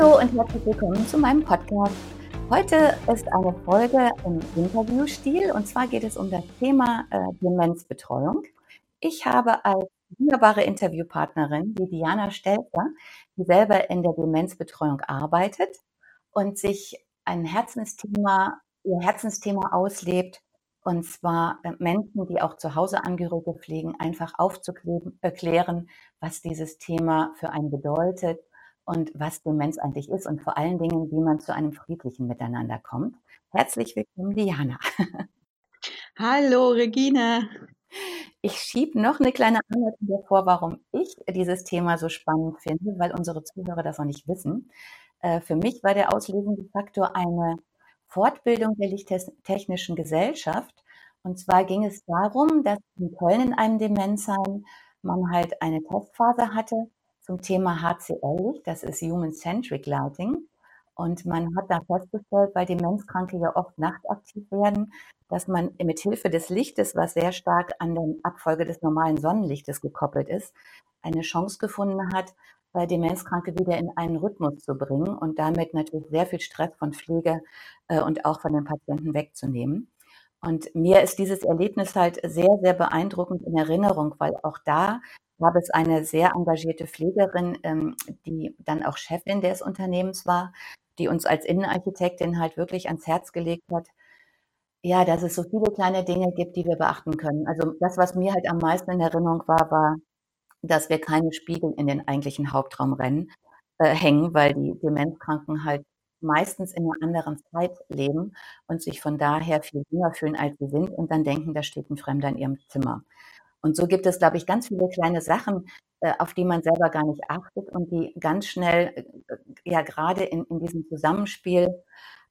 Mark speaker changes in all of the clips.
Speaker 1: Hallo und herzlich willkommen zu meinem Podcast. Heute ist eine Folge im Interviewstil und zwar geht es um das Thema äh, Demenzbetreuung. Ich habe als wunderbare Interviewpartnerin die Diana Stelzer, die selber in der Demenzbetreuung arbeitet und sich ein Herzensthema, ihr Herzensthema auslebt, und zwar äh, Menschen, die auch zu Hause Angehörige pflegen, einfach aufzuklären, äh, was dieses Thema für einen bedeutet und was Demenz eigentlich ist und vor allen Dingen, wie man zu einem friedlichen Miteinander kommt. Herzlich willkommen, Diana.
Speaker 2: Hallo, Regine.
Speaker 1: Ich schiebe noch eine kleine Anleitung davor, warum ich dieses Thema so spannend finde, weil unsere Zuhörer das noch nicht wissen. Äh, für mich war der auslösende Faktor eine Fortbildung der Lichttechnischen Gesellschaft. Und zwar ging es darum, dass in Köln in einem Demenzheim man halt eine Testphase hatte zum Thema HCL, das ist Human Centric Lighting. Und man hat da festgestellt, weil Demenzkranke ja oft nachtaktiv werden, dass man mit Hilfe des Lichtes, was sehr stark an der Abfolge des normalen Sonnenlichtes gekoppelt ist, eine Chance gefunden hat, bei Demenzkranke wieder in einen Rhythmus zu bringen und damit natürlich sehr viel Stress von Pflege äh, und auch von den Patienten wegzunehmen. Und mir ist dieses Erlebnis halt sehr, sehr beeindruckend in Erinnerung, weil auch da gab es eine sehr engagierte Pflegerin, ähm, die dann auch Chefin des Unternehmens war, die uns als Innenarchitektin halt wirklich ans Herz gelegt hat, ja, dass es so viele kleine Dinge gibt, die wir beachten können. Also das, was mir halt am meisten in Erinnerung war, war, dass wir keine Spiegel in den eigentlichen Hauptraum rennen, äh, hängen, weil die Demenzkranken halt meistens in einer anderen Zeit leben und sich von daher viel jünger fühlen, als sie sind und dann denken, da steht ein Fremder in ihrem Zimmer. Und so gibt es, glaube ich, ganz viele kleine Sachen, äh, auf die man selber gar nicht achtet und die ganz schnell, äh, ja, gerade in, in diesem Zusammenspiel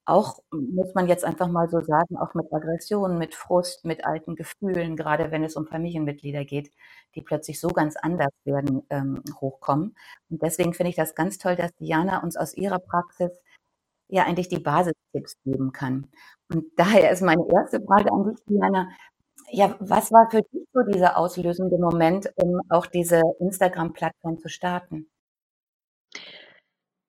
Speaker 1: auch, muss man jetzt einfach mal so sagen, auch mit Aggressionen, mit Frust, mit alten Gefühlen, gerade wenn es um Familienmitglieder geht, die plötzlich so ganz anders werden, ähm, hochkommen. Und deswegen finde ich das ganz toll, dass Diana uns aus ihrer Praxis ja eigentlich die Basistipps geben kann. Und daher ist meine erste Frage an dich, Diana. Ja, was war für dich so dieser auslösende Moment, um auch diese Instagram-Plattform zu starten?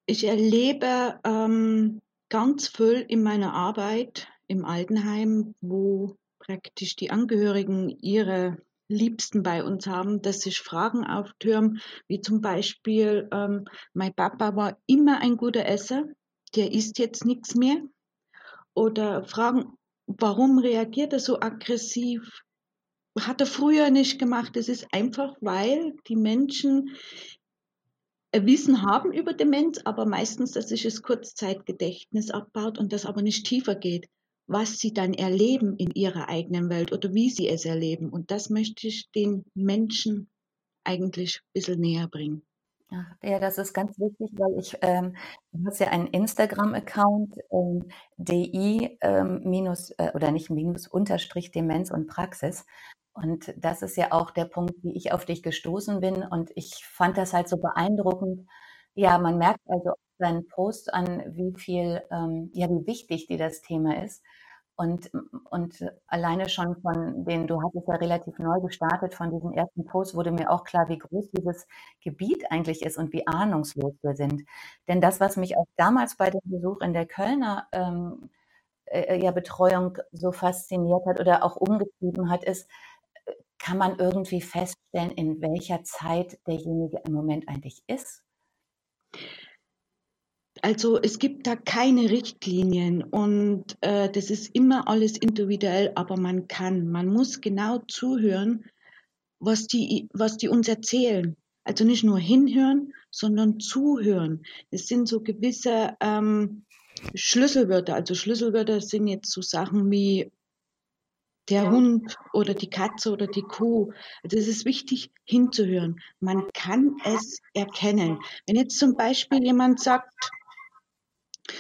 Speaker 2: Ich erlebe ähm, ganz viel in meiner Arbeit im Altenheim, wo praktisch die Angehörigen ihre Liebsten bei uns haben, dass sich Fragen auftürmen, wie zum Beispiel, ähm, mein Papa war immer ein guter Esser, der isst jetzt nichts mehr. Oder Fragen, warum reagiert er so aggressiv? Hat er früher nicht gemacht. Es ist einfach, weil die Menschen Wissen haben über Demenz, aber meistens, dass sich das Kurzzeitgedächtnis abbaut und das aber nicht tiefer geht, was sie dann erleben in ihrer eigenen Welt oder wie sie es erleben. Und das möchte ich den Menschen eigentlich ein bisschen näher bringen.
Speaker 1: Ja, das ist ganz wichtig, weil ich, ähm, du hast ja einen Instagram-Account, ähm, DI ähm, minus äh, oder nicht minus Unterstrich Demenz und Praxis. Und das ist ja auch der Punkt, wie ich auf dich gestoßen bin. Und ich fand das halt so beeindruckend. Ja, man merkt also deinen Post an, wie viel, ähm, ja, wie wichtig dir das Thema ist. Und, und alleine schon von den, du hattest ja relativ neu gestartet, von diesem ersten Post wurde mir auch klar, wie groß dieses Gebiet eigentlich ist und wie ahnungslos wir sind. Denn das, was mich auch damals bei dem Besuch in der Kölner ähm, äh, ja, Betreuung so fasziniert hat oder auch umgetrieben hat, ist, kann man irgendwie feststellen, in welcher Zeit derjenige im Moment eigentlich ist?
Speaker 2: Also es gibt da keine Richtlinien und äh, das ist immer alles individuell, aber man kann, man muss genau zuhören, was die, was die uns erzählen. Also nicht nur hinhören, sondern zuhören. Es sind so gewisse ähm, Schlüsselwörter. Also Schlüsselwörter sind jetzt so Sachen wie der ja. Hund oder die Katze oder die Kuh. Also es ist wichtig hinzuhören. Man kann es erkennen. Wenn jetzt zum Beispiel jemand sagt,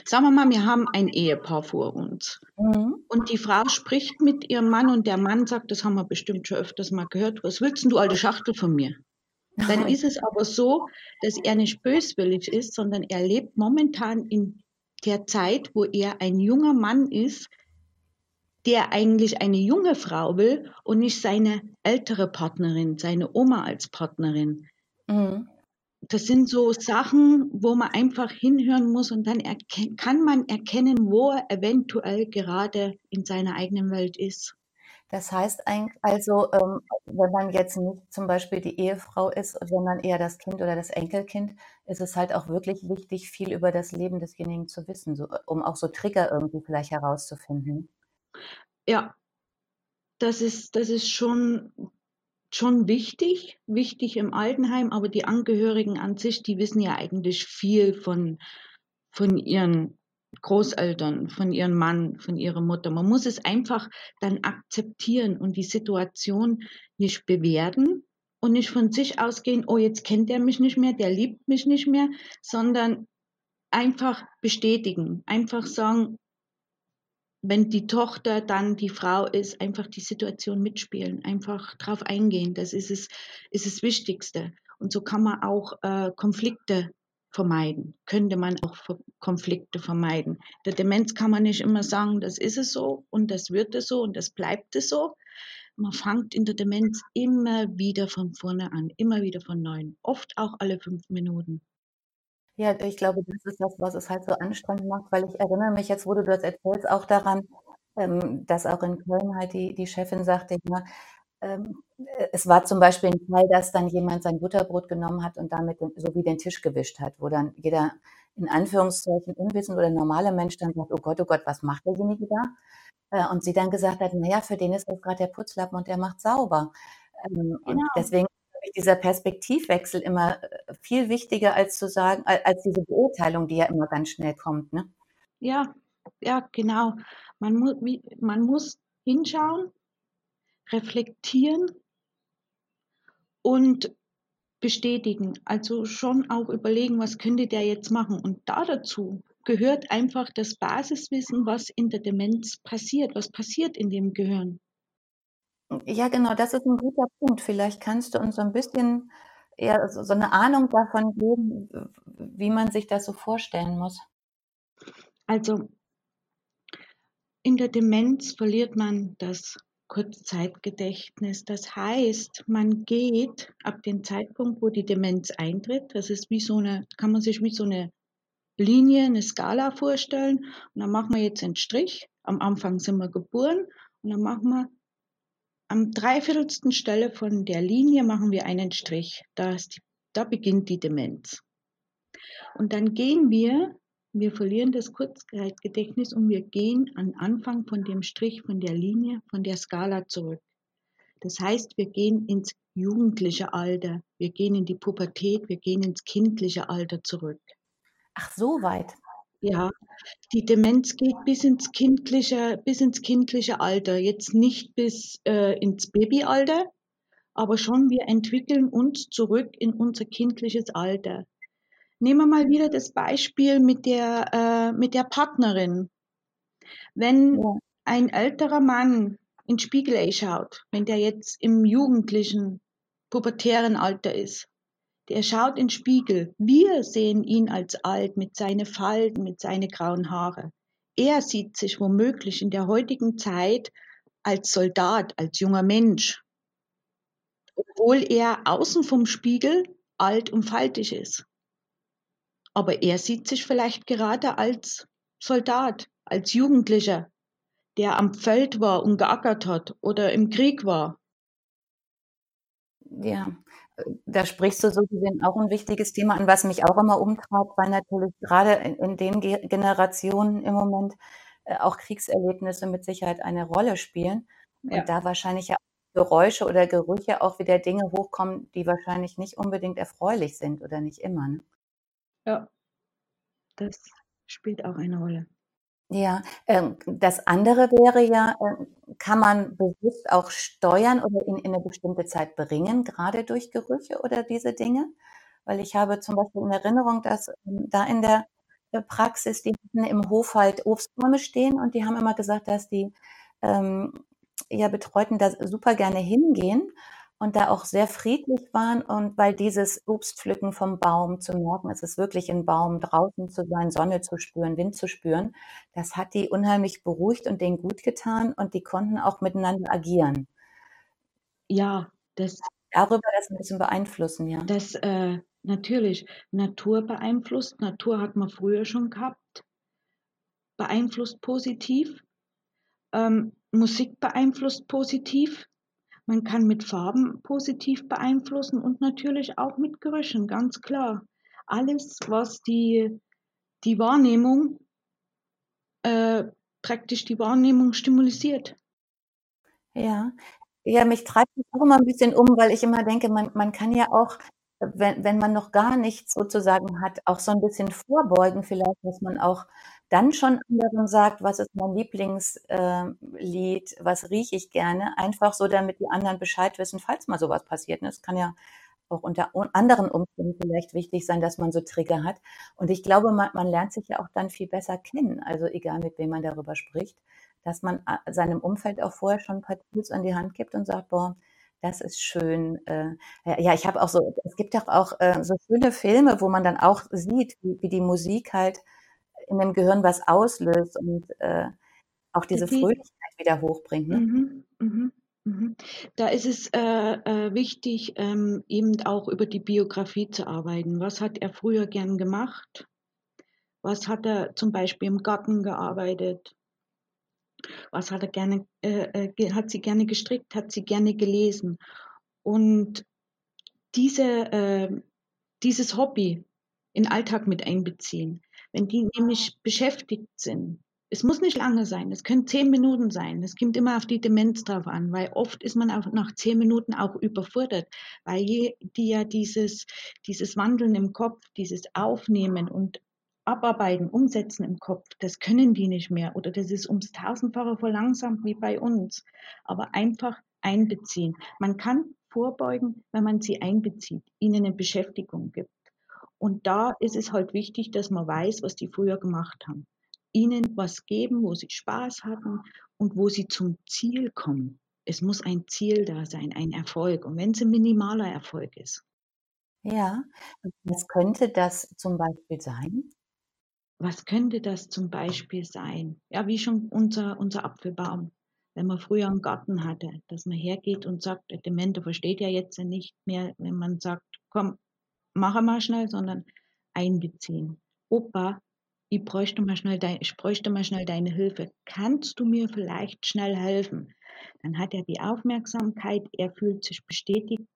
Speaker 2: sagen wir mal, wir haben ein Ehepaar vor uns. Mhm. Und die Frau spricht mit ihrem Mann und der Mann sagt, das haben wir bestimmt schon öfters mal gehört, was willst denn du, alte Schachtel von mir? Dann ist es aber so, dass er nicht böswillig ist, sondern er lebt momentan in der Zeit, wo er ein junger Mann ist, der eigentlich eine junge Frau will und nicht seine ältere Partnerin, seine Oma als Partnerin. Mhm. Das sind so Sachen, wo man einfach hinhören muss und dann kann man erkennen, wo er eventuell gerade in seiner eigenen Welt ist.
Speaker 1: Das heißt also, ähm, wenn man jetzt nicht zum Beispiel die Ehefrau ist, sondern eher das Kind oder das Enkelkind, ist es halt auch wirklich wichtig, viel über das Leben desjenigen zu wissen, so, um auch so Trigger irgendwie vielleicht herauszufinden.
Speaker 2: Ja, das ist, das ist schon, schon wichtig, wichtig im Altenheim, aber die Angehörigen an sich, die wissen ja eigentlich viel von, von ihren Großeltern, von ihrem Mann, von ihrer Mutter. Man muss es einfach dann akzeptieren und die Situation nicht bewerten und nicht von sich ausgehen, oh, jetzt kennt er mich nicht mehr, der liebt mich nicht mehr, sondern einfach bestätigen, einfach sagen, wenn die Tochter dann die Frau ist, einfach die Situation mitspielen, einfach drauf eingehen. Das ist es, ist das Wichtigste. Und so kann man auch äh, Konflikte vermeiden. Könnte man auch Konflikte vermeiden. Der Demenz kann man nicht immer sagen, das ist es so und das wird es so und das bleibt es so. Man fängt in der Demenz immer wieder von vorne an, immer wieder von neuem, oft auch alle fünf Minuten.
Speaker 1: Ja, ich glaube, das ist das, was es halt so anstrengend macht, weil ich erinnere mich jetzt, wo du das erzählst, auch daran, ähm, dass auch in Köln halt die, die Chefin sagte, ja, ähm, äh, es war zum Beispiel ein Fall, dass dann jemand sein Butterbrot genommen hat und damit so wie den Tisch gewischt hat, wo dann jeder in Anführungszeichen unwissend oder normale Mensch dann sagt, oh Gott, oh Gott, was macht derjenige da? Äh, und sie dann gesagt hat, naja, für den ist das gerade der Putzlappen und der macht sauber. Ähm, genau. Und deswegen dieser Perspektivwechsel immer äh, viel wichtiger als zu sagen, als diese Beurteilung, die ja immer ganz schnell kommt. Ne?
Speaker 2: Ja, ja, genau. Man, mu man muss hinschauen, reflektieren und bestätigen. Also schon auch überlegen, was könnte der jetzt machen. Und da dazu gehört einfach das Basiswissen, was in der Demenz passiert, was passiert in dem Gehirn.
Speaker 1: Ja, genau, das ist ein guter Punkt. Vielleicht kannst du uns so ein bisschen eher so, so eine Ahnung davon geben, wie man sich das so vorstellen muss.
Speaker 2: Also in der Demenz verliert man das Kurzzeitgedächtnis. Das heißt, man geht ab dem Zeitpunkt, wo die Demenz eintritt, das ist wie so eine, kann man sich wie so eine Linie, eine Skala vorstellen. Und dann machen wir jetzt einen Strich. Am Anfang sind wir geboren und dann machen wir am dreiviertelsten Stelle von der Linie machen wir einen Strich. Da, die, da beginnt die Demenz. Und dann gehen wir wir verlieren das Kurzzeitgedächtnis und wir gehen am Anfang von dem Strich, von der Linie, von der Skala zurück. Das heißt, wir gehen ins jugendliche Alter, wir gehen in die Pubertät, wir gehen ins kindliche Alter zurück.
Speaker 1: Ach, so weit.
Speaker 2: Ja, die Demenz geht bis ins kindliche, bis ins kindliche Alter. Jetzt nicht bis äh, ins Babyalter, aber schon wir entwickeln uns zurück in unser kindliches Alter. Nehmen wir mal wieder das Beispiel mit der, äh, mit der Partnerin. Wenn ja. ein älterer Mann in Spiegel schaut, wenn der jetzt im jugendlichen, pubertären Alter ist, der schaut in den Spiegel. Wir sehen ihn als alt mit seinen Falten, mit seinen grauen Haare. Er sieht sich womöglich in der heutigen Zeit als Soldat, als junger Mensch, obwohl er außen vom Spiegel alt und faltig ist. Aber er sieht sich vielleicht gerade als Soldat, als Jugendlicher, der am Feld war und geackert hat oder im Krieg war.
Speaker 1: Ja, da sprichst du so gesehen auch ein wichtiges Thema an, was mich auch immer umtreibt, weil natürlich gerade in, in den Ge Generationen im Moment äh, auch Kriegserlebnisse mit Sicherheit eine Rolle spielen
Speaker 2: Ja.
Speaker 1: und da wahrscheinlich ja Geräusche oder Gerüche auch wieder Dinge hochkommen, die wahrscheinlich nicht unbedingt erfreulich sind oder nicht immer. Ne?
Speaker 2: Ja, das spielt auch eine Rolle.
Speaker 1: Ja, ähm, das andere wäre ja, äh, kann man bewusst auch steuern oder ihn in eine bestimmte Zeit bringen, gerade durch Gerüche oder diese Dinge? Weil ich habe zum Beispiel in Erinnerung, dass ähm, da in der äh, Praxis, die hatten im Hof halt Obstbäume stehen und die haben immer gesagt, dass die ähm, ja, Betreuten da super gerne hingehen und da auch sehr friedlich waren und weil dieses Obstpflücken vom Baum zu merken, es ist wirklich ein Baum, draußen zu sein, Sonne zu spüren, Wind zu spüren, das hat die unheimlich beruhigt und denen gut getan und die konnten auch miteinander agieren.
Speaker 2: Ja, das,
Speaker 1: Darüber das ein bisschen beeinflussen, ja.
Speaker 2: das äh, natürlich Natur beeinflusst. Natur hat man früher schon gehabt, beeinflusst positiv. Ähm, Musik beeinflusst positiv. Man kann mit Farben positiv beeinflussen und natürlich auch mit Gerüchen, ganz klar. Alles, was die, die Wahrnehmung, äh, praktisch die Wahrnehmung stimulisiert.
Speaker 1: Ja. Ja, mich treibt das auch immer ein bisschen um, weil ich immer denke, man, man kann ja auch, wenn, wenn man noch gar nichts sozusagen hat, auch so ein bisschen vorbeugen, vielleicht, dass man auch dann schon anderen sagt, was ist mein Lieblingslied, äh, was rieche ich gerne, einfach so, damit die anderen Bescheid wissen, falls mal sowas passiert. Ne? Es kann ja auch unter anderen Umständen vielleicht wichtig sein, dass man so Trigger hat. Und ich glaube, man, man lernt sich ja auch dann viel besser kennen, also egal mit wem man darüber spricht, dass man äh, seinem Umfeld auch vorher schon ein paar Tools an die Hand gibt und sagt, boah, das ist schön. Äh, ja, ich habe auch so, es gibt doch auch äh, so schöne Filme, wo man dann auch sieht, wie, wie die Musik halt in dem Gehirn was auslöst und äh, auch diese
Speaker 2: Die-
Speaker 1: Fröhlichkeit wieder hochbringt. Ne?
Speaker 2: Mhm, mhm, mhm. Da ist es äh, äh, wichtig, ähm, eben auch über die Biografie zu arbeiten. Was hat er früher gern gemacht? Was hat er zum Beispiel im Garten gearbeitet? Was hat er gerne, äh, äh, hat sie gerne gestrickt? Hat sie gerne gelesen? Und diese, äh, dieses Hobby in den Alltag mit einbeziehen. Wenn die nämlich beschäftigt sind, es muss nicht lange sein, es können zehn Minuten sein. Es kommt immer auf die Demenz drauf an, weil oft ist man auch nach zehn Minuten auch überfordert, weil die ja dieses, dieses Wandeln im Kopf, dieses Aufnehmen und Abarbeiten, Umsetzen im Kopf, das können die nicht mehr oder das ist ums tausendfache verlangsamt wie bei uns. Aber einfach einbeziehen. Man kann vorbeugen, wenn man sie einbezieht, ihnen eine Beschäftigung gibt. Und da ist es halt wichtig, dass man weiß, was die früher gemacht haben. Ihnen was geben, wo sie Spaß hatten und wo sie zum Ziel kommen. Es muss ein Ziel da sein, ein Erfolg. Und wenn es ein minimaler Erfolg ist,
Speaker 1: Ja, was könnte das zum Beispiel sein?
Speaker 2: was könnte das zum Beispiel sein? Ja, wie schon unser, unser Apfelbaum. Wenn man früher einen Garten hatte, dass man hergeht und sagt, der Demente versteht ja jetzt nicht mehr, wenn man sagt, komm, mach mal schnell, sondern einbeziehen. Opa, ich bräuchte mal schnell, dein, ich bräuchte mal schnell deine Hilfe. Kannst du mir vielleicht schnell helfen? Dann hat er die Aufmerksamkeit, er fühlt sich bestätigt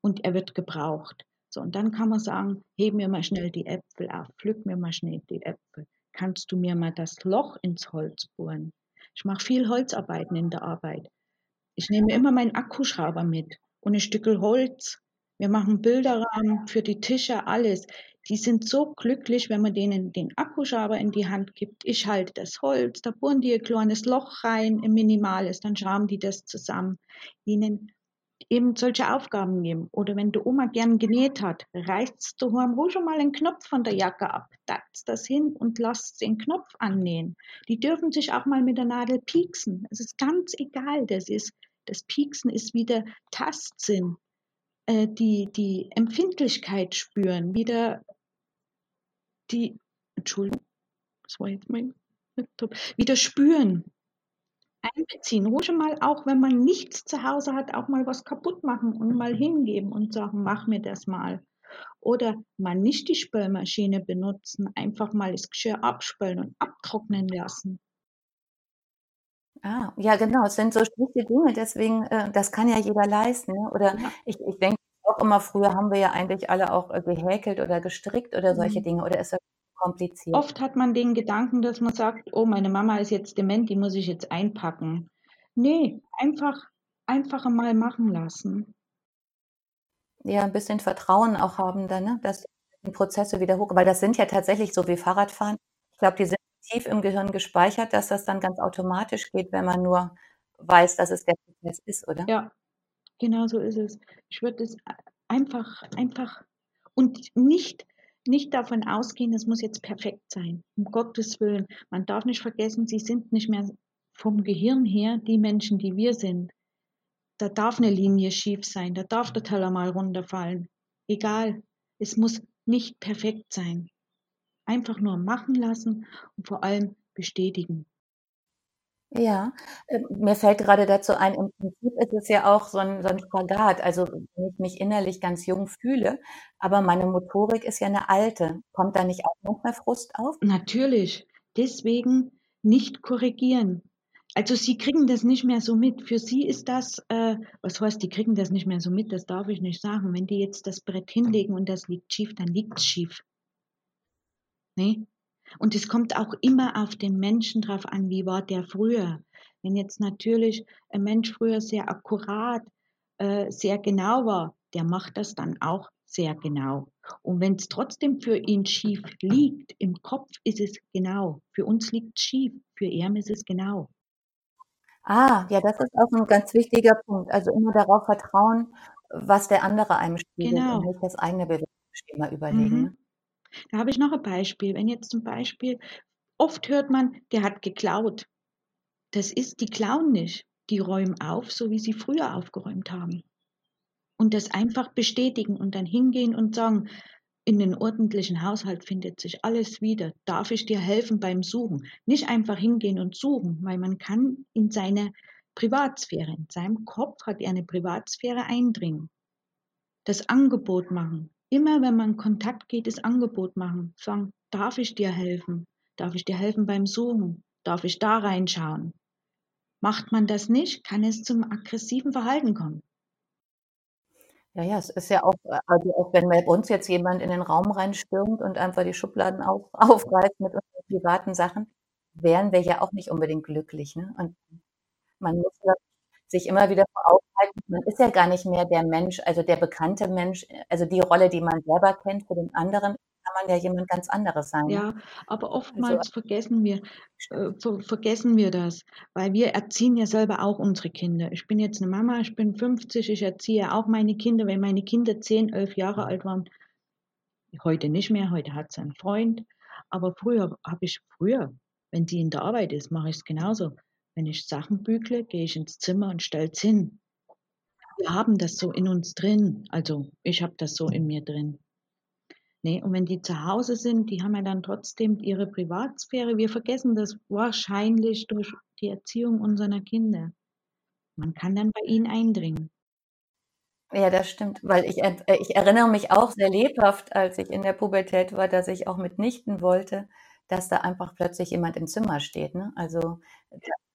Speaker 2: und er wird gebraucht. So, und dann kann man sagen, heb mir mal schnell die Äpfel auf, pflück mir mal schnell die Äpfel. Kannst du mir mal das Loch ins Holz bohren? Ich mache viel Holzarbeiten in der Arbeit. Ich nehme immer meinen Akkuschrauber mit und ein Stückel Holz. Wir machen Bilderrahmen für die Tische, alles. Die sind so glücklich, wenn man denen den Akkuschrauber in die Hand gibt. Ich halte das Holz, da bohren die ein kleines Loch rein, ein minimales, dann schrauben die das zusammen. Ihnen eben solche Aufgaben geben. Oder wenn die Oma gern genäht hat, reißt du ruhig schon mal einen Knopf von der Jacke ab, tatzt das hin und lasst den Knopf annähen. Die dürfen sich auch mal mit der Nadel pieksen. Es ist ganz egal, das ist, das Pieksen ist wieder Tastsinn, äh, die, die Empfindlichkeit spüren, wieder die, Entschuldigung, das war jetzt mein Laptop, wieder spüren, einbeziehen. Ruhig mal, auch wenn man nichts zu Hause hat, auch mal was kaputt machen und mal hingeben und sagen, mach mir das mal. Oder mal nicht die Spülmaschine benutzen, einfach mal das Geschirr abspülen und abtrocknen lassen.
Speaker 1: Ah, ja, genau, es sind so schlichte Dinge, deswegen, äh, das kann ja jeder leisten. Ne? Oder
Speaker 2: Ja.
Speaker 1: ich, ich denke auch, immer, früher haben wir ja eigentlich alle auch äh, gehäkelt oder gestrickt oder solche
Speaker 2: Mhm.
Speaker 1: Dinge, oder ist das kompliziert?
Speaker 2: Oft hat man den Gedanken, dass man sagt, oh, meine Mama ist jetzt dement, die muss ich jetzt einpacken. Nee, einfach, einfach mal machen lassen.
Speaker 1: Ja, ein bisschen Vertrauen auch haben dann, ne, dass die Prozesse wieder hoch weil das sind ja tatsächlich so wie Fahrradfahren. Ich glaube, die sind tief im Gehirn gespeichert, dass das dann ganz automatisch geht, wenn man nur weiß, dass es der Prozess ist, oder?
Speaker 2: Ja, genau so ist es. Ich würde es einfach, einfach und nicht, nicht davon ausgehen, es muss jetzt perfekt sein. Um Gottes Willen. Man darf nicht vergessen, sie sind nicht mehr vom Gehirn her die Menschen, die wir sind. Da darf eine Linie schief sein, da darf der Teller mal runterfallen. Egal, es muss nicht perfekt sein. Einfach nur machen lassen und vor allem bestätigen.
Speaker 1: Ja, äh, mir fällt gerade dazu ein, im Prinzip ist es ja auch so 'n so 'n Spagat. Also, wenn ich mich innerlich ganz jung fühle, aber meine Motorik ist ja 'ne alte. Kommt da nicht auch manchmal Frust auf?
Speaker 2: Natürlich. Deswegen nicht korrigieren. Also, sie kriegen das nicht mehr so mit. Für sie ist das, äh was heißt, die kriegen das nicht mehr so mit, das darf ich nicht sagen. Wenn die jetzt das Brett hinlegen und das liegt schief, dann liegt's schief. Ne? Und es kommt auch immer auf den Menschen drauf an, wie war der früher. Wenn jetzt natürlich ein Mensch früher sehr akkurat, äh, sehr genau war, der macht das dann auch sehr genau. Und wenn es trotzdem für ihn schief liegt, im Kopf ist es genau. Für uns liegt's schief, für ihn ist es genau.
Speaker 1: Ah, ja, das ist auch 'n ganz wichtiger Punkt. Also, immer darauf vertrauen, was der andere einem spiegelt und
Speaker 2: Genau.
Speaker 1: nicht das eigene Bewertungsschema überlegen, ne?
Speaker 2: Mhm. Da habe ich noch ein Beispiel. Wenn jetzt zum Beispiel oft hört man, der hat geklaut. Das ist die klauen nicht. Die räumen auf, so wie sie früher aufgeräumt haben. Und das einfach bestätigen und dann hingehen und sagen: „In 'nen ordentlichen Haushalt findet sich alles wieder. Darf ich dir helfen beim Suchen?“ Nicht einfach hingehen und suchen, weil man kann in seine Privatsphäre in seinem Kopf hat er 'ne Privatsphäre eindringen. Das Angebot machen. Immer wenn man Kontakt geht, das Angebot machen. Sagen: „Darf ich dir helfen? Darf ich dir helfen beim Suchen? Darf ich da reinschauen?“ Macht man das nicht, kann es zum aggressiven Verhalten kommen.
Speaker 1: Ja, ja, es ist ja auch äh, also, auch wenn bei uns jetzt jemand in den Raum reinstürmt und einfach die Schubladen auf aufreißt mit unseren privaten Sachen, wären wir ja auch nicht unbedingt glücklich, ne? Und man muss ja sich immer wieder vor Augen halten, man ist ja gar nicht mehr der Mensch also, der bekannte Mensch also, die Rolle, die man selber kennt für den anderen, kann man ja jemand ganz anderes sein?
Speaker 2: Ja, aber
Speaker 1: Also
Speaker 2: oftmals vergessen wir äh, ver vergessen wir das, weil wir erziehen ja selber auch unsere Kinder. Ich bin jetzt 'ne Mama, ich bin 50, ich erziehe auch meine Kinder. Wenn meine Kinder 10, 11 Jahre alt waren heute nicht mehr, heute hat sie 'n Freund, aber früher habe ich früher, wenn die in der Arbeit ist, mache ich's genauso. Wenn ich Sachen bügle, gehe ich ins Zimmer und stell's hin. Wir haben das so in uns drin. Also, ich habe das so in mir drin. Ne, und wenn die zu Hause sind, die haben ja dann trotzdem ihre Privatsphäre. Wir vergessen das wahrscheinlich durch die Erziehung unserer Kinder. Man kann dann bei ihnen eindringen.
Speaker 1: Ja, das stimmt, weil ich äh, ich erinnere mich auch sehr lebhaft, als ich in der Pubertät war, dass ich auch mitnichten wollte, dass da einfach plötzlich jemand im Zimmer steht, ne? Also,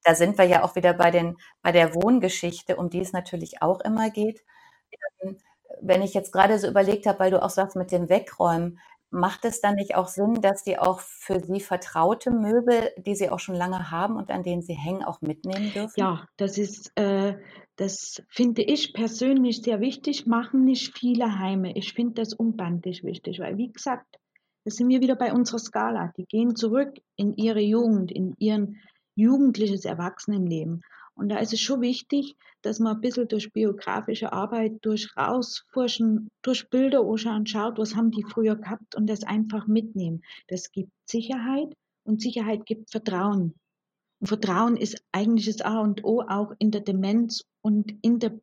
Speaker 1: da sind wir ja auch wieder bei den bei der Wohngeschichte, um die es natürlich auch immer geht. Ähm, wenn ich jetzt grade so überlegt habe, weil du auch sagst mit dem Wegräumen, macht es dann nicht auch Sinn, dass die auch für sie vertraute Möbel, die sie auch schon lange haben und an denen sie hängen, auch mitnehmen dürfen?
Speaker 2: Ja, das ist äh, das finde ich persönlich sehr wichtig, machen nicht viele Heime. Ich finde das unbandlich wichtig, weil wie gesagt, da sind wir wieder bei unserer Skala. Die gehen zurück in ihre Jugend, in ihren jugendliches Erwachsenenleben. Und da ist es schon wichtig, dass man 'n bisschen durch biografische Arbeit, durch Rausforschen, durch Bilder anschauen schaut, was haben die früher gehabt und das einfach mitnehmen. Das gibt Sicherheit und Sicherheit gibt Vertrauen. Und Vertrauen ist eigentlich das A und O auch in der Demenz und in der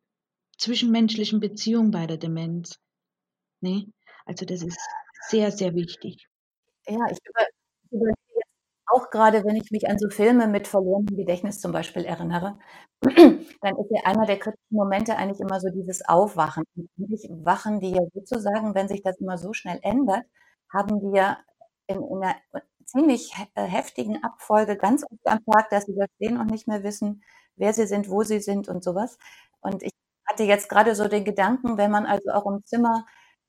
Speaker 2: zwischenmenschlichen Beziehung bei der Demenz, ne? Also, das ist sehr, sehr wichtig.
Speaker 1: Ja, ich über auch grade, wenn ich mich an so Filme mit verlorenem Gedächtnis zum Beispiel erinnere, dann ist ja einer der kritischen Momente eigentlich immer so dieses Aufwachen. Und wachen die ja sozusagen, wenn sich das immer so schnell ändert, haben die ja in in 'ner ziemlich äh, heftigen Abfolge ganz oft am Tag, dass sie da stehen und nicht mehr wissen, wer sie sind, wo sie sind und so was. Und ich hatte jetzt gerade so den Gedanken, wenn man also auch im Zimmer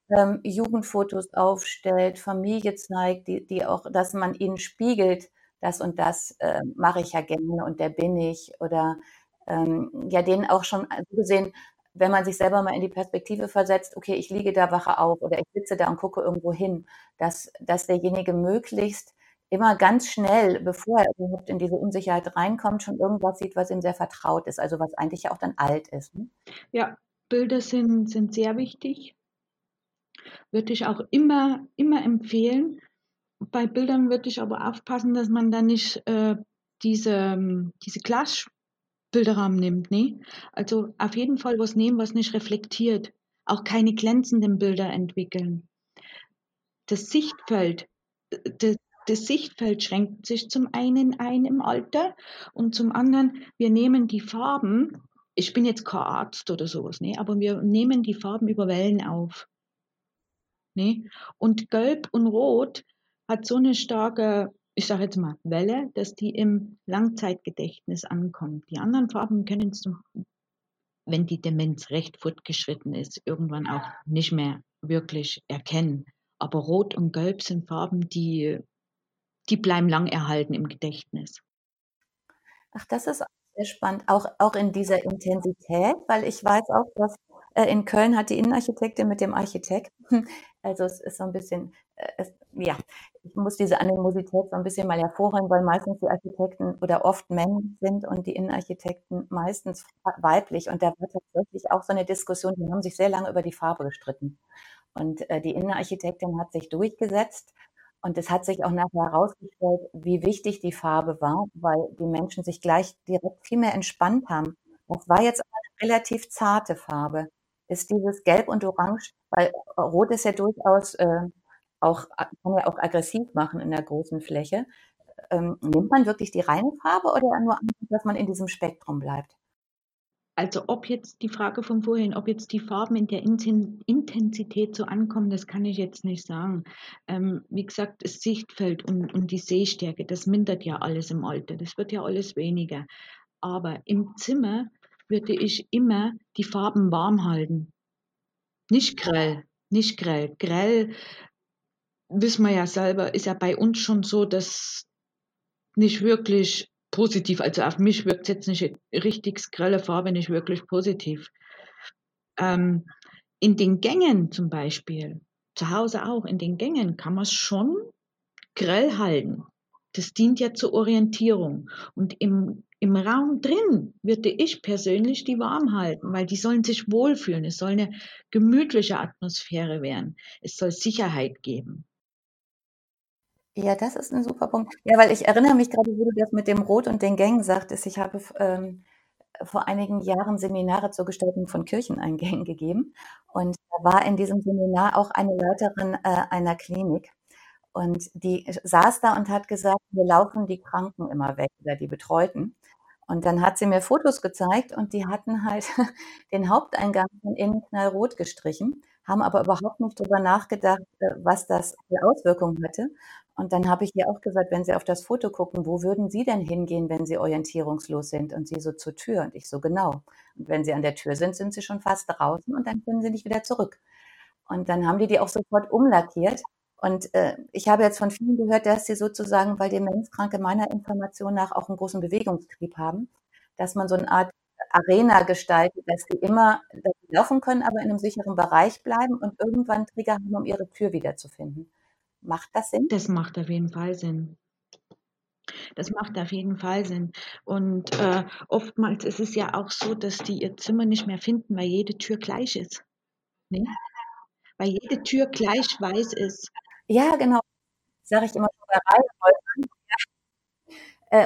Speaker 1: ähm, Jugendfotos aufstellt, Familie zeigt, die, die auch, dass man ihnen spiegelt, das und das äh, mache ich ja gerne und der bin ich oder ähm, ja, denen auch schon so gesehen, wenn man sich selber mal in die Perspektive versetzt, okay, ich liege da, wache auf oder ich sitze da und gucke irgendwo hin, dass, dass derjenige möglichst immer ganz schnell, bevor er überhaupt in diese Unsicherheit reinkommt, schon irgendwas sieht, was ihm sehr vertraut ist, also was eigentlich ja auch dann alt ist. Ne?
Speaker 2: Ja, Bilder sind, sind sehr wichtig. Würde ich auch immer, immer empfehlen. Bei Bildern würde ich aber aufpassen, dass man dann nicht äh, diese, diese Glasbilderrahmen nimmt. Ne? Also auf jeden Fall was nehmen, was nicht reflektiert. Auch keine glänzenden Bilder entwickeln. Das Sichtfeld, das, das Sichtfeld schränkt sich zum einen ein im Alter und zum anderen, wir nehmen die Farben, ich bin jetzt kein Arzt oder sowas, ne, aber wir nehmen die Farben über Wellen auf. Ne? Und Gelb und Rot hat so eine starke, ich sage jetzt mal, Welle, dass die im Langzeitgedächtnis ankommt. Die anderen Farben können es, wenn die Demenz recht fortgeschritten ist, irgendwann auch nicht mehr wirklich erkennen. Aber Rot und Gelb sind Farben, die die bleiben lang erhalten im Gedächtnis.
Speaker 1: Ach, das ist sehr spannend, auch, auch in dieser Intensität, weil ich weiß auch, dass äh, in Köln hat die Innenarchitektin mit dem Architekten, also es ist so ein bisschen, äh, es, ja, ich muss diese Animosität so ein bisschen mal hervorheben, weil meistens die Architekten oder oft Männer sind und die Innenarchitekten meistens weiblich. Und da war tatsächlich auch so eine Diskussion, die haben sich sehr lange über die Farbe gestritten. Und äh, die Innenarchitektin hat sich durchgesetzt und es hat sich auch nachher herausgestellt, wie wichtig die Farbe war, weil die Menschen sich gleich direkt viel mehr entspannt haben. Das war jetzt eine relativ zarte Farbe. Ist dieses Gelb und Orange, weil Rot ist ja durchaus äh, auch, kann ja auch aggressiv machen in der großen Fläche. Ähm, nimmt man wirklich die reine Farbe oder nur an, dass man in diesem Spektrum bleibt?
Speaker 2: Also ob jetzt die Frage von vorhin, ob jetzt die Farben in der Intensität so ankommen, das kann ich jetzt nicht sagen. Ähm, wie gesagt, das Sichtfeld und, und die Sehstärke, das mindert ja alles im Alter. Das wird ja alles weniger. Aber im Zimmer würde ich immer die Farben warm halten. Nicht grell, nicht grell. Grell, wissen wir ja selber, ist ja bei uns schon so, dass nicht wirklich positiv. Also auf mich wirkt jetzt nicht richtig grelle Farbe nicht wirklich positiv. Ähm, in den Gängen zum Beispiel, zu Hause auch, in den Gängen kann man es schon grell halten. Das dient ja zur Orientierung. Und im, im Raum drin würde ich persönlich die warm halten, weil die sollen sich wohlfühlen. Es soll eine gemütliche Atmosphäre werden. Es soll Sicherheit geben.
Speaker 1: Ja, das ist ein super Punkt. Ja, weil ich erinnere mich gerade, wo du das mit dem Rot und den Gängen sagtest. Ich habe ähm, vor einigen Jahren Seminare zur Gestaltung von Kircheneingängen gegeben. Und da war in diesem Seminar auch eine Leiterin äh, einer Klinik. Und die saß da und hat gesagt, wir laufen die Kranken immer weg oder die Betreuten. Und dann hat sie mir Fotos gezeigt und die hatten halt den Haupteingang von innen knallrot gestrichen, haben aber überhaupt nicht darüber nachgedacht, äh, was das für Auswirkungen hatte. Und dann habe ich ihr auch gesagt, wenn Sie auf das Foto gucken, wo würden Sie denn hingehen, wenn Sie orientierungslos sind? Und sie so zur Tür. Und ich so, genau. Und wenn Sie an der Tür sind, sind Sie schon fast draußen und dann können Sie nicht wieder zurück. Und dann haben die die auch sofort umlackiert. Und äh, ich habe jetzt von vielen gehört, dass sie sozusagen, weil Demenzkranke meiner Information nach auch einen großen Bewegungstrieb haben, dass man so eine Art Arena gestaltet, dass sie immer dass laufen können, aber in einem sicheren Bereich bleiben und irgendwann Trigger haben, um ihre Tür wiederzufinden. Macht das Sinn?
Speaker 2: Das macht auf jeden Fall Sinn. Das macht auf jeden Fall Sinn. Und äh, oftmals ist es ja auch so, dass die ihr Zimmer nicht mehr finden, weil jede Tür gleich ist. Ne? Weil jede Tür gleich weiß ist.
Speaker 1: Ja, genau. Sage ich immer. Äh,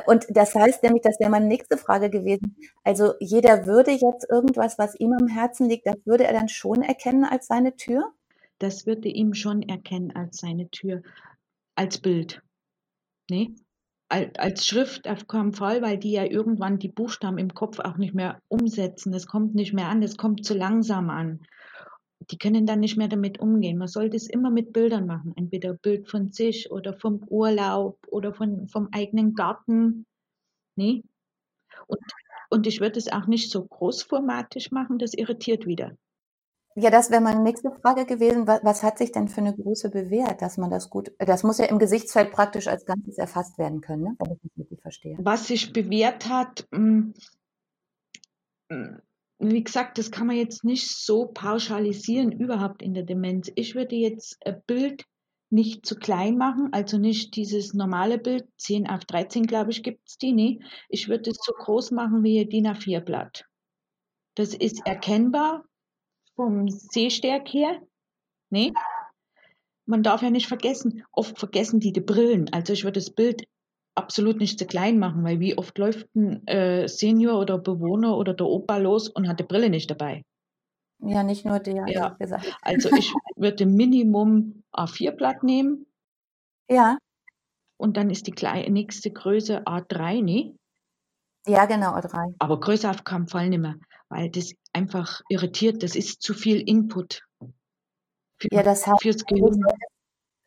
Speaker 1: und das heißt nämlich, das wäre meine nächste Frage gewesen. Also jeder würde jetzt irgendwas, was ihm am Herzen liegt, das würde er dann schon erkennen als seine Tür?
Speaker 2: das würde ihm schon erkennen als seine Tür, als Bild. Ne? Als Schrift auf keinen Fall, weil die ja irgendwann die Buchstaben im Kopf auch nicht mehr umsetzen. Das kommt nicht mehr an, das kommt zu langsam an. Die können dann nicht mehr damit umgehen. Man sollte es immer mit Bildern machen. Entweder Bild von sich oder vom Urlaub oder von, vom eigenen Garten. Ne? Und Und ich würde es auch nicht so großformatig machen, das irritiert wieder.
Speaker 1: Ja, das wäre meine nächste Frage gewesen. Was, was, hat sich denn für eine Größe bewährt, dass man das gut, das muss ja im Gesichtsfeld praktisch als Ganzes erfasst werden können, ne? wenn ich das richtig verstehe.
Speaker 2: Was sich bewährt hat, mh, mm, mm, wie gesagt, das kann man jetzt nicht so pauschalisieren überhaupt in der Demenz. Ich würde jetzt ein Bild nicht zu klein machen, also nicht dieses normale Bild, 10 auf 13, glaube ich, gibt es die, nee. Ich würde es so groß machen wie ein DIN A4-Blatt. Das ist erkennbar, vom Sehstärk her. Nee. Man darf ja nicht vergessen, oft vergessen die die Brillen. Also ich würde das Bild absolut nicht zu klein machen, weil wie oft läuft ein äh, Senior oder Bewohner oder der Opa los und hat die Brille nicht dabei.
Speaker 1: Ja, nicht nur der,
Speaker 2: ja. gesagt. Also ich würde Minimum A4-Blatt nehmen.
Speaker 1: Ja.
Speaker 2: Und dann ist die nächste Größe A3, nee?
Speaker 1: Ja, genau, A3.
Speaker 2: Aber größer auf keinen Fall nicht mehr weil das einfach irritiert. Das ist zu viel Input.
Speaker 1: Für, ja, das heißt, fürs Gehirn.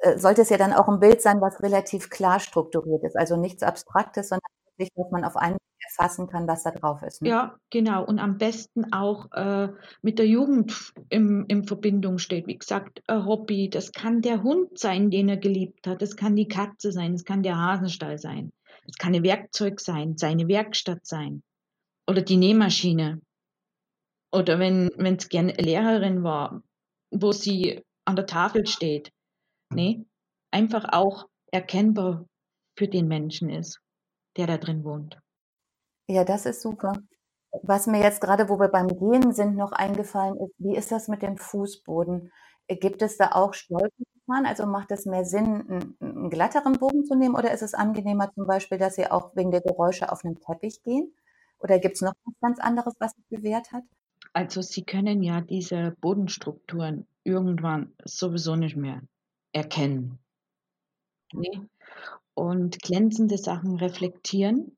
Speaker 1: Äh, sollte es ja dann auch ein Bild sein, was relativ klar strukturiert ist. Also nichts Abstraktes, sondern wirklich, dass man auf einen erfassen kann, was da drauf ist.
Speaker 2: Ne? Ja, genau. Und am besten auch äh, mit der Jugend im, in Verbindung steht. Wie gesagt, ein Hobby. Das kann der Hund sein, den er geliebt hat. Das kann die Katze sein. Das kann der Hasenstall sein. Das kann ein Werkzeug sein, seine Werkstatt sein. Oder die Nähmaschine. Oder wenn es gerne Lehrerin war, wo sie an der Tafel steht. Nee, einfach auch erkennbar für den Menschen ist, der da drin wohnt.
Speaker 1: Ja, das ist super. Was mir jetzt gerade, wo wir beim Gehen sind, noch eingefallen ist, wie ist das mit dem Fußboden? Gibt es da auch Stolpergefahren? Also macht es mehr Sinn, einen, einen, glatteren Boden zu nehmen oder ist es angenehmer zum Beispiel, dass Sie auch wegen der Geräusche auf einem Teppich gehen? Oder gibt es noch was ganz anderes, was sich bewährt hat?
Speaker 2: Also Sie können ja diese Bodenstrukturen irgendwann sowieso nicht mehr erkennen. Nee? Und glänzende Sachen reflektieren.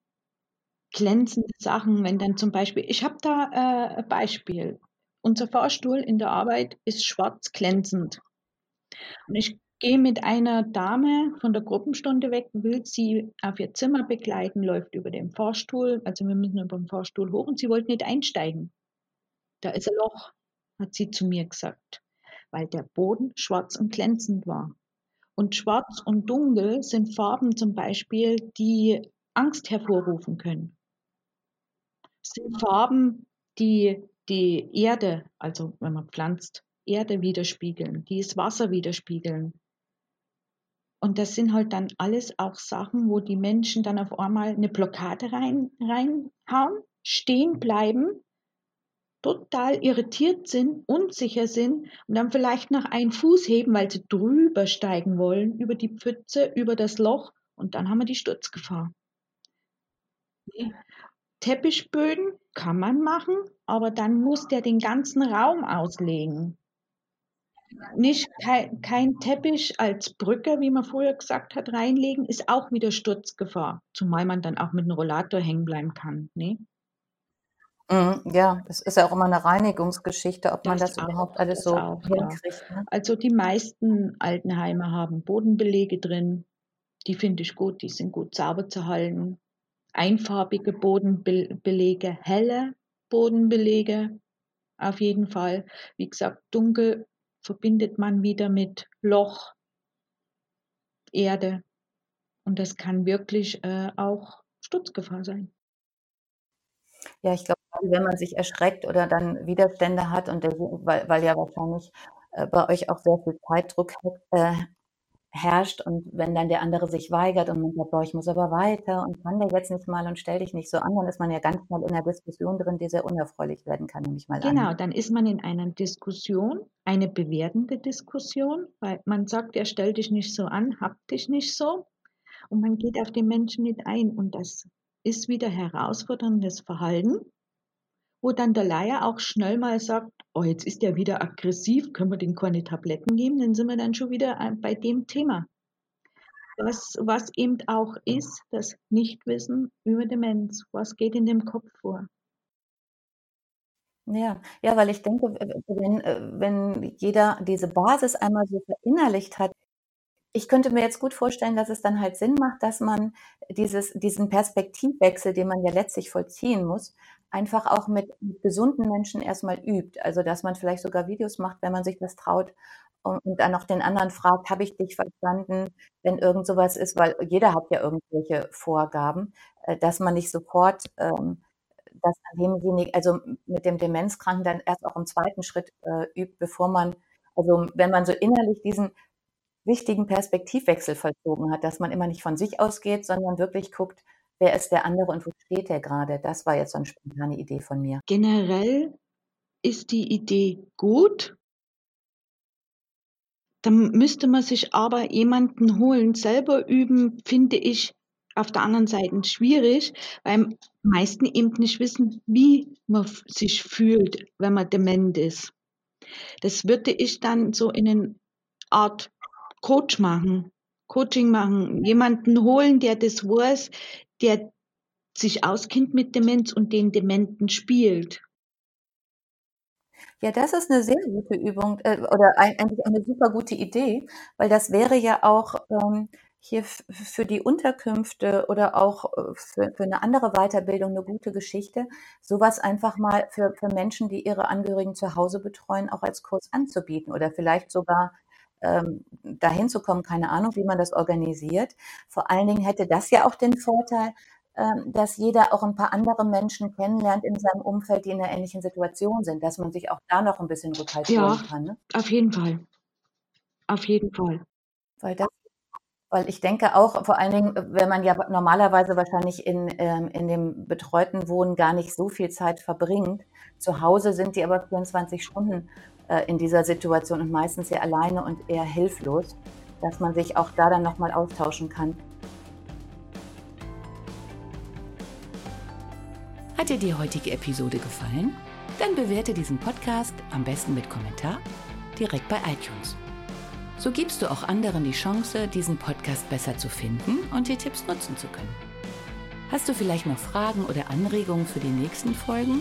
Speaker 2: Glänzende Sachen, wenn dann zum Beispiel, ich habe da äh, ein Beispiel. Unser Fahrstuhl in der Arbeit ist schwarz glänzend. Und ich gehe mit einer Dame von der Gruppenstunde weg, will sie auf ihr Zimmer begleiten, läuft über den Fahrstuhl, also wir müssen über den Fahrstuhl hoch und sie wollte nicht einsteigen. Da ist ein Loch, hat sie zu mir gesagt, weil der Boden schwarz und glänzend war. Und schwarz und dunkel sind Farben zum Beispiel, die Angst hervorrufen können. Das sind Farben, die die Erde, also wenn man pflanzt, Erde widerspiegeln, die das Wasser widerspiegeln. Und das sind halt dann alles auch Sachen, wo die Menschen dann auf einmal eine Blockade rein, reinhauen, stehen bleiben total irritiert sind, unsicher sind und dann vielleicht noch einen Fuß heben, weil sie drüber steigen wollen, über die Pfütze, über das Loch und dann haben wir die Sturzgefahr. Teppichböden kann man machen, aber dann muss der den ganzen Raum auslegen. Nicht kein, kein Teppich als Brücke, wie man vorher gesagt hat, reinlegen, ist auch wieder Sturzgefahr, zumal man dann auch mit einem Rollator hängen bleiben kann. Ne?
Speaker 1: Mhm, ja, das ist ja auch immer eine Reinigungsgeschichte, ob man das, das überhaupt alles das so auch, hinkriegt.
Speaker 2: Ja. Ne? Also die meisten Altenheime haben Bodenbelege drin. Die finde ich gut, die sind gut sauber zu halten. Einfarbige Bodenbelege, helle Bodenbelege auf jeden Fall. Wie gesagt, dunkel verbindet man wieder mit Loch, Erde. Und das kann wirklich äh, auch Sturzgefahr sein.
Speaker 1: Ja, ich glaube, wenn man sich erschreckt oder dann Widerstände hat und der, weil, weil ja wahrscheinlich äh, bei euch auch sehr viel Zeitdruck äh, herrscht und wenn dann der andere sich weigert und man sagt, boah, ich muss aber weiter und kann der jetzt nicht mal und stell dich nicht so an, dann ist man ja ganz schnell in einer Diskussion drin, die sehr unerfreulich werden kann, nehme ich mal
Speaker 2: genau, an. dann ist man in einer Diskussion, eine bewertende Diskussion, weil man sagt, er stellt dich nicht so an, hab dich nicht so und man geht auf den Menschen nicht ein und das ist wieder herausforderndes Verhalten, wo dann der Laie auch schnell mal sagt, oh, jetzt ist der wieder aggressiv, können wir den keine Tabletten geben, dann sind wir dann schon wieder äh, bei dem Thema. Was, was eben auch ist, das Nichtwissen über Demenz. Was geht in dem Kopf vor?
Speaker 1: Ja, ja, weil ich denke, wenn, äh, wenn jeder diese Basis einmal so verinnerlicht hat, ich könnte mir jetzt gut vorstellen, dass es dann halt Sinn macht, dass man dieses, diesen Perspektivwechsel, den man ja letztlich vollziehen muss, einfach auch mit, gesunden Menschen erstmal übt. Also dass man vielleicht sogar Videos macht, wenn man sich das traut und, und dann noch den anderen fragt, habe ich dich verstanden, wenn irgend sowas ist, weil jeder hat ja irgendwelche Vorgaben, äh, dass man nicht sofort ähm, das an demjenigen, also mit dem Demenzkranken dann erst auch im zweiten Schritt äh, übt, bevor man, also wenn man so innerlich diesen wichtigen Perspektivwechsel vollzogen hat, dass man immer nicht von sich ausgeht, sondern wirklich guckt, wer ist der andere und wo steht der gerade. Das war jetzt so eine spontane Idee von mir.
Speaker 2: Generell ist die Idee gut. Dann müsste man sich aber jemanden holen. Selber üben, finde ich auf der anderen Seite schwierig, weil meisten eben nicht wissen, wie man sich fühlt, wenn man dement ist. Das würde ich dann so in eine Art Coach machen, Coaching machen, jemanden holen, der das weiß, der sich auskennt mit Demenz und den Dementen spielt.
Speaker 1: Ja, das ist eine sehr gute Übung äh, oder eigentlich eine super gute Idee, weil das wäre ja auch ähm, hier für die Unterkünfte oder auch äh, für, für eine andere Weiterbildung eine gute Geschichte, sowas einfach mal für, für Menschen, die ihre Angehörigen zu Hause betreuen, auch als Kurs anzubieten oder vielleicht sogar ähm, dahin zu kommen, keine Ahnung, wie man das organisiert. Vor allen Dingen hätte das ja auch den Vorteil, ähm, dass jeder auch ein paar andere Menschen kennenlernt in seinem Umfeld, die in einer ähnlichen Situation sind, dass man sich auch da noch ein bisschen Rückhalt
Speaker 2: ja, kann. Ne? Auf jeden Fall. Auf jeden Fall.
Speaker 1: Weil das weil ich denke auch, vor allen Dingen, wenn man ja normalerweise wahrscheinlich in, ähm, in dem betreuten Wohnen gar nicht so viel Zeit verbringt. Zu Hause sind die aber 24 Stunden äh, in dieser Situation und meistens sehr alleine und eher hilflos, dass man sich auch da dann nochmal austauschen kann.
Speaker 3: Hat dir die heutige Episode gefallen? Dann bewerte diesen Podcast am besten mit Kommentar direkt bei iTunes. So gibst du auch anderen die Chance, diesen Podcast besser zu finden und die Tipps nutzen zu können. Hast du vielleicht noch Fragen oder Anregungen für die nächsten Folgen?